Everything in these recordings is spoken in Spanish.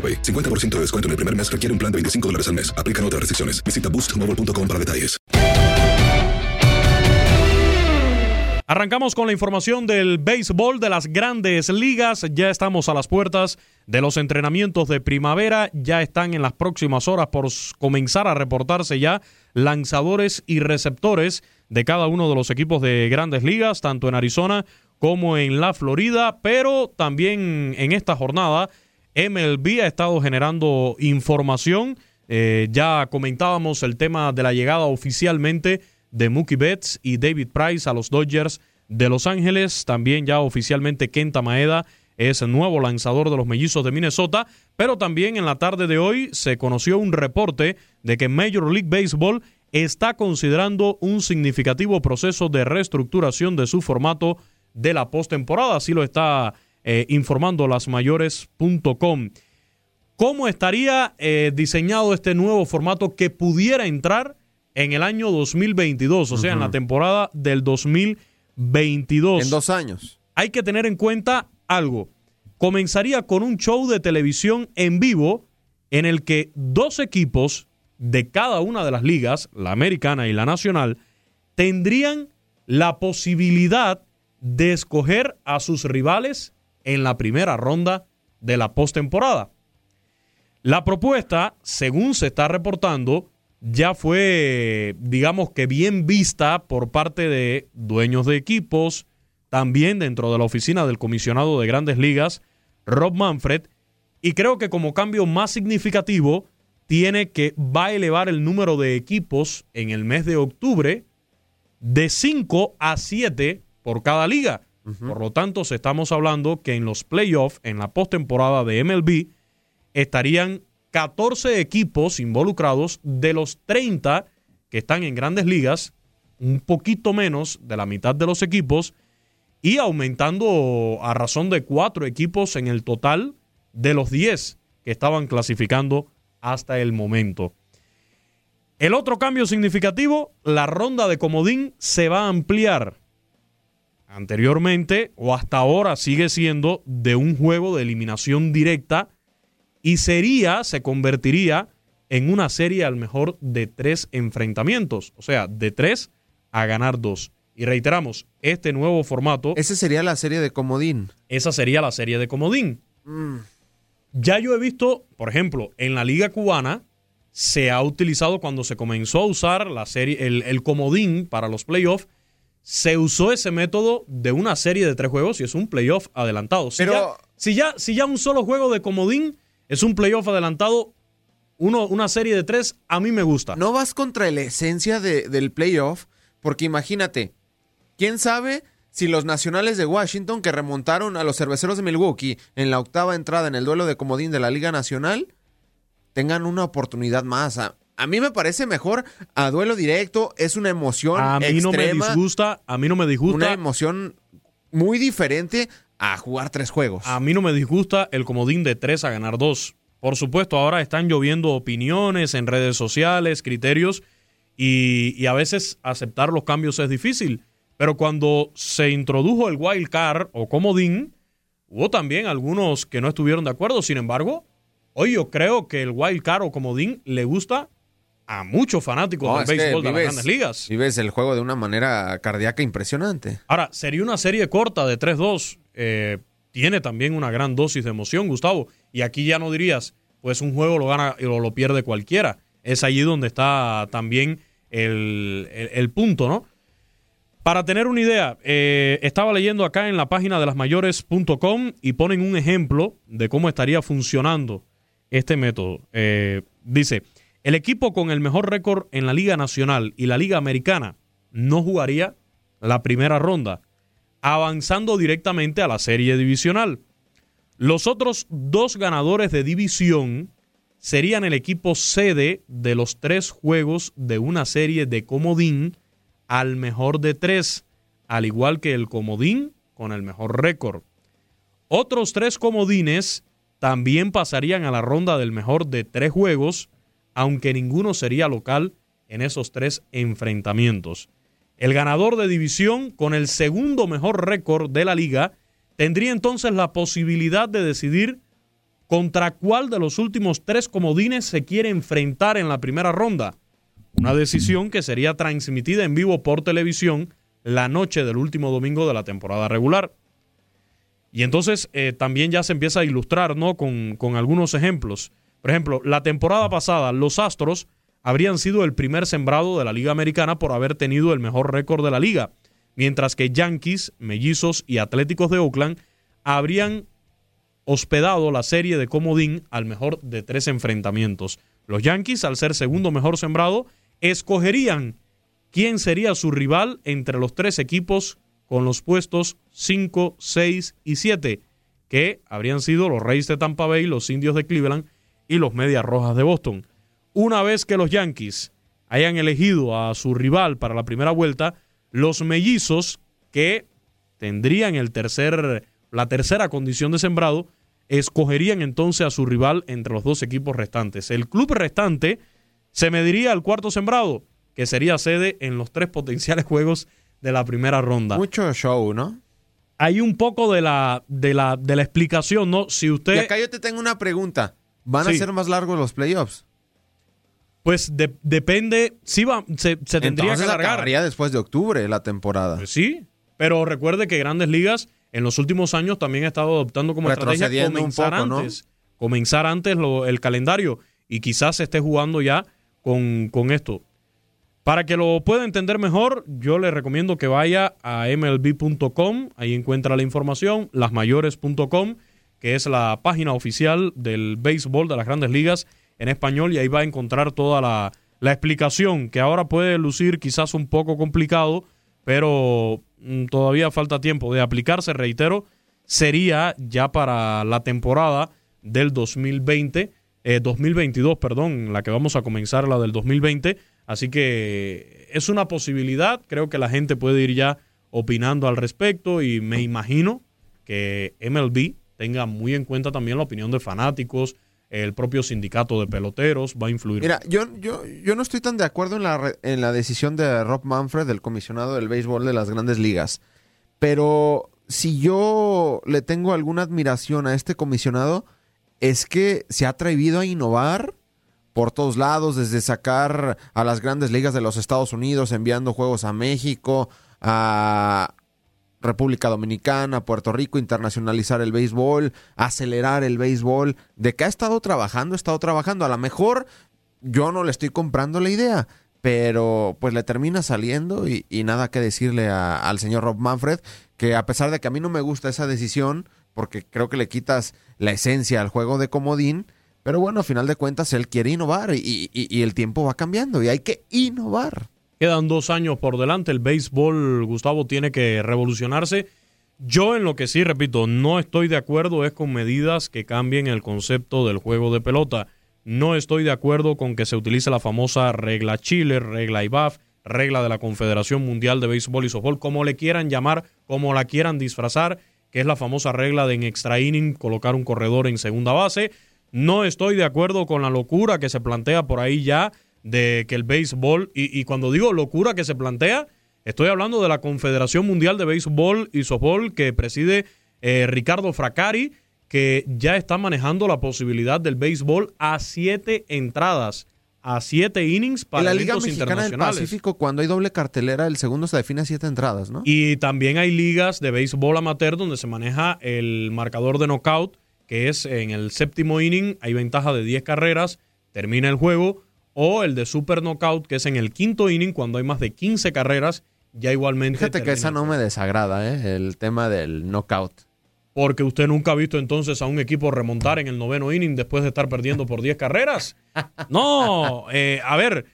AroPay. 50% de descuento en el primer mes requiere un plan de 25 dólares al mes. Aplican otras restricciones. Visita boostmobile.com para detalles. Arrancamos con la información del béisbol de las grandes ligas. Ya estamos a las puertas de los entrenamientos de primavera. Ya están en las próximas horas por comenzar a reportarse ya lanzadores y receptores de cada uno de los equipos de grandes ligas, tanto en Arizona como en la Florida. Pero también en esta jornada MLB ha estado generando información. Eh, ya comentábamos el tema de la llegada oficialmente de Mookie Betts y David Price a los Dodgers de Los Ángeles. También ya oficialmente Kenta Maeda es el nuevo lanzador de los Mellizos de Minnesota. Pero también en la tarde de hoy se conoció un reporte de que Major League Baseball está considerando un significativo proceso de reestructuración de su formato de la postemporada. Así lo está eh, informando lasmayores.com. ¿Cómo estaría eh, diseñado este nuevo formato que pudiera entrar en el año 2022, o sea, en la temporada del 2022? En dos años. Hay que tener en cuenta algo. Comenzaría con un show de televisión en vivo en el que dos equipos de cada una de las ligas, la americana y la nacional, tendrían la posibilidad de escoger a sus rivales en la primera ronda de la postemporada. La propuesta, según se está reportando, ya fue, digamos que bien vista por parte de dueños de equipos, también dentro de la oficina del comisionado de grandes ligas, Rob Manfred, y creo que como cambio más significativo, tiene que va a elevar el número de equipos en el mes de octubre de 5 a 7 por cada liga. Por lo tanto, estamos hablando que en los playoffs, en la postemporada de MLB, estarían 14 equipos involucrados de los 30 que están en grandes ligas, un poquito menos de la mitad de los equipos, y aumentando a razón de cuatro equipos en el total de los 10 que estaban clasificando hasta el momento. El otro cambio significativo, la ronda de comodín se va a ampliar anteriormente o hasta ahora sigue siendo de un juego de eliminación directa y sería, se convertiría en una serie al mejor de tres enfrentamientos, o sea, de tres a ganar dos. Y reiteramos, este nuevo formato... Esa sería la serie de comodín. Esa sería la serie de comodín. Mm. Ya yo he visto, por ejemplo, en la liga cubana se ha utilizado cuando se comenzó a usar la serie, el, el comodín para los playoffs, se usó ese método de una serie de tres juegos y es un playoff adelantado. Si, ya, si, ya, un solo juego de comodín es un playoff adelantado, uno, una serie de tres a mí me gusta. No vas contra la esencia de- del playoff, porque imagínate, ¿quién sabe si los nacionales de Washington que remontaron a los cerveceros de Milwaukee en la octava entrada en el duelo de comodín de la Liga Nacional tengan una oportunidad más? A, a mí me parece mejor a duelo directo, es una emoción A mí no me disgusta, a mí no me una disgusta, emoción muy diferente a jugar tres juegos. a mí no me disgusta el comodín de tres a ganar dos. Por supuesto, ahora están lloviendo opiniones en redes sociales, criterios, y, y a veces aceptar los cambios es difícil. Pero cuando se introdujo el wild card o comodín, hubo también algunos que no estuvieron de acuerdo. Sin embargo, hoy yo creo que el wild card o comodín le gusta a muchos fanáticos No, del béisbol de las grandes ligas. Vives el juego de una manera cardíaca impresionante. Ahora, sería una serie corta de 3-2. eh, tiene también una gran dosis de emoción, Gustavo. Y aquí ya no dirías, pues un juego lo gana o lo pierde cualquiera. Es allí donde está también el, el- el punto, ¿no? Para tener una idea, eh, estaba leyendo acá en la página de lasmayores.com y ponen un ejemplo de cómo estaría funcionando este método. Eh, dice, el equipo con el mejor récord en la Liga Nacional y la Liga Americana no jugaría la primera ronda, avanzando directamente a la serie divisional. Los otros dos ganadores de división serían el equipo sede de los tres juegos de una serie de comodín al mejor de tres, al igual que el comodín con el mejor récord. Otros tres comodines también pasarían a la ronda del mejor de tres juegos, aunque ninguno sería local en esos tres enfrentamientos. El ganador de división con el segundo mejor récord de la liga tendría entonces la posibilidad de decidir contra cuál de los últimos tres comodines se quiere enfrentar en la primera ronda. Una decisión que sería transmitida en vivo por televisión la noche del último domingo de la temporada regular. Y entonces eh, también ya se empieza a ilustrar ¿no? con, con algunos ejemplos. Por ejemplo, la temporada pasada los Astros habrían sido el primer sembrado de la Liga Americana por haber tenido el mejor récord de la liga, mientras que Yankees, Mellizos y Atléticos de Oakland habrían hospedado la serie de comodín al mejor de tres enfrentamientos. Los Yankees, al ser segundo mejor sembrado, escogerían quién sería su rival entre los tres equipos con los puestos 5, 6 y 7, que habrían sido los Reyes de Tampa Bay, los Indios de Cleveland y los Medias Rojas de Boston. Una vez que los Yankees hayan elegido a su rival para la primera vuelta, los mellizos que tendrían el tercer, la tercera condición de sembrado, escogerían entonces a su rival entre los dos equipos restantes. El club restante se mediría al cuarto sembrado, que sería sede en los tres potenciales juegos de la primera ronda. Mucho show, ¿no? Hay un poco de la, de la, de la explicación, ¿no? Si usted... Y acá yo te tengo una pregunta. ¿Van a ser más largos los playoffs? Pues de- depende, sí va, se, se tendría Entonces que alargar. después de octubre la temporada. Pues sí, pero recuerde que Grandes Ligas en los últimos años también ha estado adoptando como estrategia comenzar poco, ¿no? antes, comenzar antes lo- el calendario y quizás se esté jugando ya con, con esto. Para que lo pueda entender mejor, yo le recomiendo que vaya a mlb.com, ahí encuentra la información, lasmayores.com, que es la página oficial del béisbol de las grandes ligas en español, y ahí va a encontrar toda la, la explicación, que ahora puede lucir quizás un poco complicado, pero mm, todavía falta tiempo de aplicarse, reitero, sería ya para la temporada del 2020, eh, 2022, perdón, la que vamos a comenzar, la del 2020. Así que es una posibilidad, creo que la gente puede ir ya opinando al respecto y me imagino que MLB tenga muy en cuenta también la opinión de fanáticos, el propio sindicato de peloteros va a influir. Mira, yo, yo, yo no estoy tan de acuerdo en la, en la decisión de Rob Manfred, el comisionado del béisbol de las grandes ligas. Pero si yo le tengo alguna admiración a este comisionado, es que se ha atrevido a innovar por todos lados, desde sacar a las grandes ligas de los Estados Unidos, enviando juegos a México, a República Dominicana, Puerto Rico, internacionalizar el béisbol, acelerar el béisbol. ¿De qué ha estado trabajando? Ha estado trabajando. A lo mejor yo no le estoy comprando la idea, pero pues le termina saliendo y, nada que decirle al señor Rob Manfred, que a pesar de que a mí no me gusta esa decisión, porque creo que le quitas la esencia al juego de comodín, Pero bueno, a final de cuentas, él quiere innovar y, y- y el tiempo va cambiando y hay que innovar. Quedan dos años por delante. El béisbol, Gustavo, tiene que revolucionarse. Yo en lo que sí, repito, no estoy de acuerdo es con medidas que cambien el concepto del juego de pelota. No estoy de acuerdo con que se utilice la famosa regla Chile, regla IBAF, regla de la Confederación Mundial de Béisbol y Softball, como le quieran llamar, como la quieran disfrazar, que es la famosa regla de en extra inning colocar un corredor en segunda base. No estoy de acuerdo con la locura que se plantea por ahí ya de que el béisbol, y, y cuando digo locura que se plantea, estoy hablando de la Confederación Mundial de Béisbol y Softball que preside eh, Ricardo Fracari, que ya está manejando la posibilidad del béisbol a siete entradas, a siete innings para en la Liga Mexicana del internacionales. Pacífico, cuando hay doble cartelera, el segundo se define a siete entradas, ¿no? Y también hay ligas de béisbol amateur donde se maneja el marcador de knockout, que es en el séptimo inning, hay ventaja de 10 carreras, termina el juego, o el de super knockout, que es en el quinto inning, cuando hay más de 15 carreras, ya igualmente. Fíjate que esa no me desagrada, ¿eh? El tema del knockout. Porque usted nunca ha visto entonces a un equipo remontar en el noveno inning después de estar perdiendo por 10 carreras. No, eh, a ver,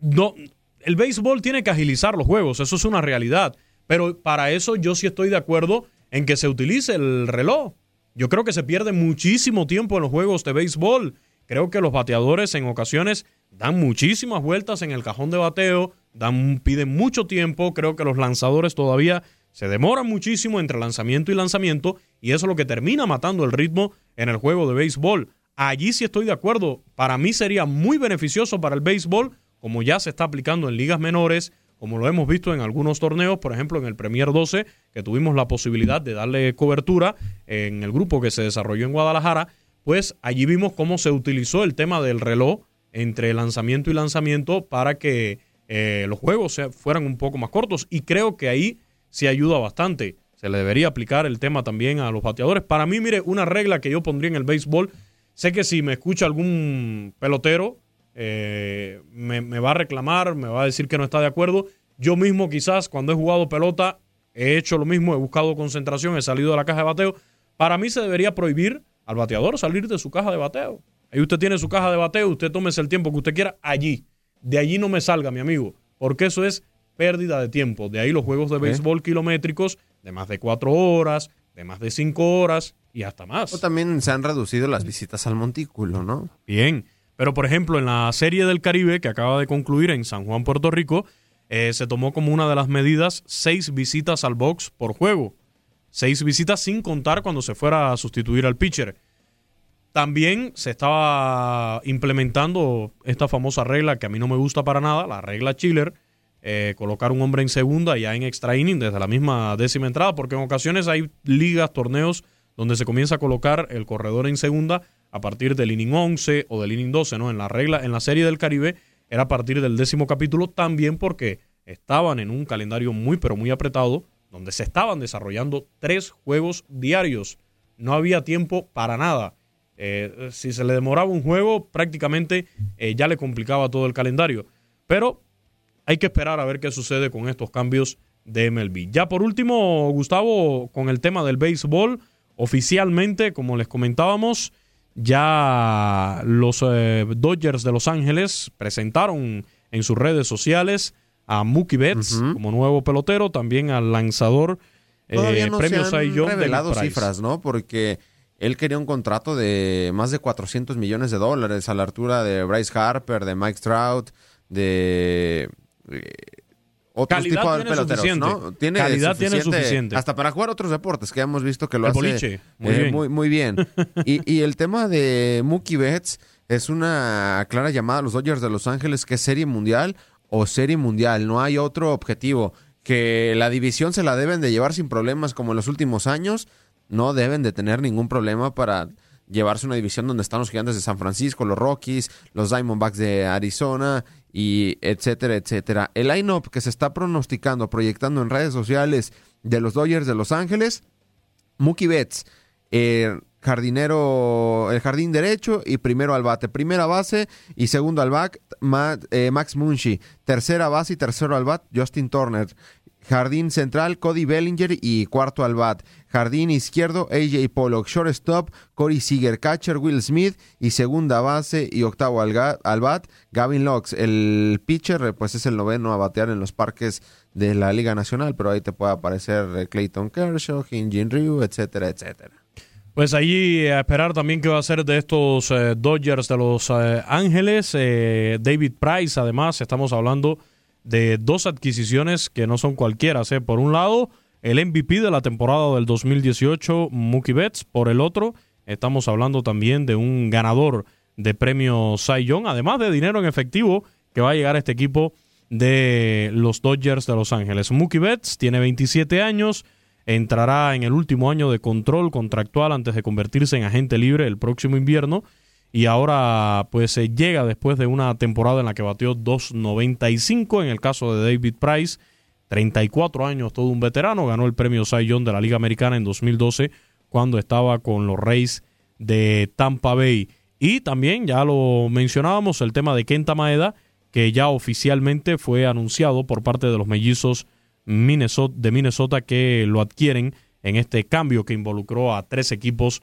no, el béisbol tiene que agilizar los juegos, eso es una realidad. Pero para eso yo sí estoy de acuerdo en que se utilice el reloj. Yo creo que se pierde muchísimo tiempo en los juegos de béisbol. Creo que los bateadores en ocasiones dan muchísimas vueltas en el cajón de bateo, dan, piden mucho tiempo. Creo que los lanzadores todavía se demoran muchísimo entre lanzamiento y lanzamiento y eso es lo que termina matando el ritmo en el juego de béisbol. Allí sí estoy de acuerdo. Para mí sería muy beneficioso para el béisbol, como ya se está aplicando en ligas menores, como lo hemos visto en algunos torneos, por ejemplo en el Premier 12, que tuvimos la posibilidad de darle cobertura en el grupo que se desarrolló en Guadalajara, pues allí vimos cómo se utilizó el tema del reloj entre lanzamiento y lanzamiento para que eh, los juegos se- fueran un poco más cortos y creo que ahí sí ayuda bastante. Se le debería aplicar el tema también a los bateadores. Para mí, mire, una regla que yo pondría en el béisbol, sé que si me escucha algún pelotero, eh, me, me va a reclamar, me va a decir que no está de acuerdo. Yo mismo quizás cuando he jugado pelota he hecho lo mismo, he buscado concentración, he salido de la caja de bateo. Para mí se debería prohibir al bateador salir de su caja de bateo. Ahí usted tiene su caja de bateo, usted tómese el tiempo que usted quiera allí. De allí no me salga, mi amigo, porque eso es pérdida de tiempo. De ahí los juegos de béisbol kilométricos de más de cuatro horas, de más de cinco horas y hasta más. O también se han reducido las visitas al montículo, ¿no? Bien, pero por ejemplo en la Serie del Caribe que acaba de concluir en San Juan, Puerto Rico, eh, se tomó como una de las medidas seis visitas al box por juego. Seis visitas sin contar cuando se fuera a sustituir al pitcher. También se estaba implementando esta famosa regla que a mí no me gusta para nada, la regla Chiller, eh, colocar un hombre en segunda ya en extra inning desde la misma décima entrada, porque en ocasiones hay ligas, torneos donde se comienza a colocar el corredor en segunda a partir del inning 11 o del inning 12, ¿no? En la regla, en la serie del Caribe era a partir del décimo capítulo, también porque estaban en un calendario muy pero muy apretado, donde se estaban desarrollando tres juegos diarios. No había tiempo para nada. Eh, si se le demoraba un juego, prácticamente eh, ya le complicaba todo el calendario. Pero hay que esperar a ver qué sucede con estos cambios de MLB. Ya por último, Gustavo, con el tema del béisbol, oficialmente, como les comentábamos, ya los eh, Dodgers de Los Ángeles presentaron en sus redes sociales a Mookie Betts como nuevo pelotero, también al lanzador eh, Todavía no premio se han revelado cifras, ¿no? Porque él quería un contrato de más de 400 millones de dólares a la altura de Bryce Harper, de Mike Trout, de eh, otros tipos de peloteros. ¿no? Tiene Calidad tiene suficiente. Hasta para jugar otros deportes que hemos visto que lo El hace boliche, muy eh, bien. muy, muy bien. y, y el tema de Mookie Betts es una clara llamada a los Dodgers de Los Ángeles que es serie mundial o serie mundial. No hay otro objetivo. Que la división se la deben de llevar sin problemas como en los últimos años. No deben de tener ningún problema para llevarse una división donde están los gigantes de San Francisco, los Rockies, los Diamondbacks de Arizona y etcétera, etcétera. El line-up que se está pronosticando, proyectando en redes sociales de los Dodgers de Los Ángeles, Mookie Betts, eh, jardinero, el jardín derecho y primero al bate. Primera base y segundo al Ma- eh, Max Munshi. Tercera base y tercero al bat, Justin Turner. Jardín central, Cody Bellinger y cuarto al bat. Jardín izquierdo, AJ Pollock. Shortstop, Corey Seager. Catcher, Will Smith. Y segunda base y octavo al, bat, Gavin Locks. El pitcher, pues es el noveno a batear en los parques de la Liga Nacional, pero ahí te puede aparecer eh, Clayton Kershaw, Hinjin Ryu, etcétera, etcétera. Pues allí a esperar también qué va a ser de estos eh, Dodgers de Los eh, Ángeles. David Price, además, estamos hablando de dos adquisiciones que no son cualquiera. Por un lado, el MVP de la temporada del 2018, Mookie Betts. Por el otro, estamos hablando también de un ganador de premio Cy Young, además de dinero en efectivo que va a llegar a este equipo de los Dodgers de Los Ángeles. Mookie Betts tiene 27 años, entrará en el último año de control contractual antes de convertirse en agente libre el próximo invierno y ahora pues llega después de una temporada en la que batió 2.95 en el caso de David Price, 34 años, todo un veterano, ganó el premio Cy Young de la Liga Americana en 2012 cuando estaba con los Rays de Tampa Bay. Y también, ya lo mencionábamos, el tema de Kenta Maeda, que ya oficialmente fue anunciado por parte de los mellizos Minnesota, de Minnesota que lo adquieren en este cambio que involucró a tres equipos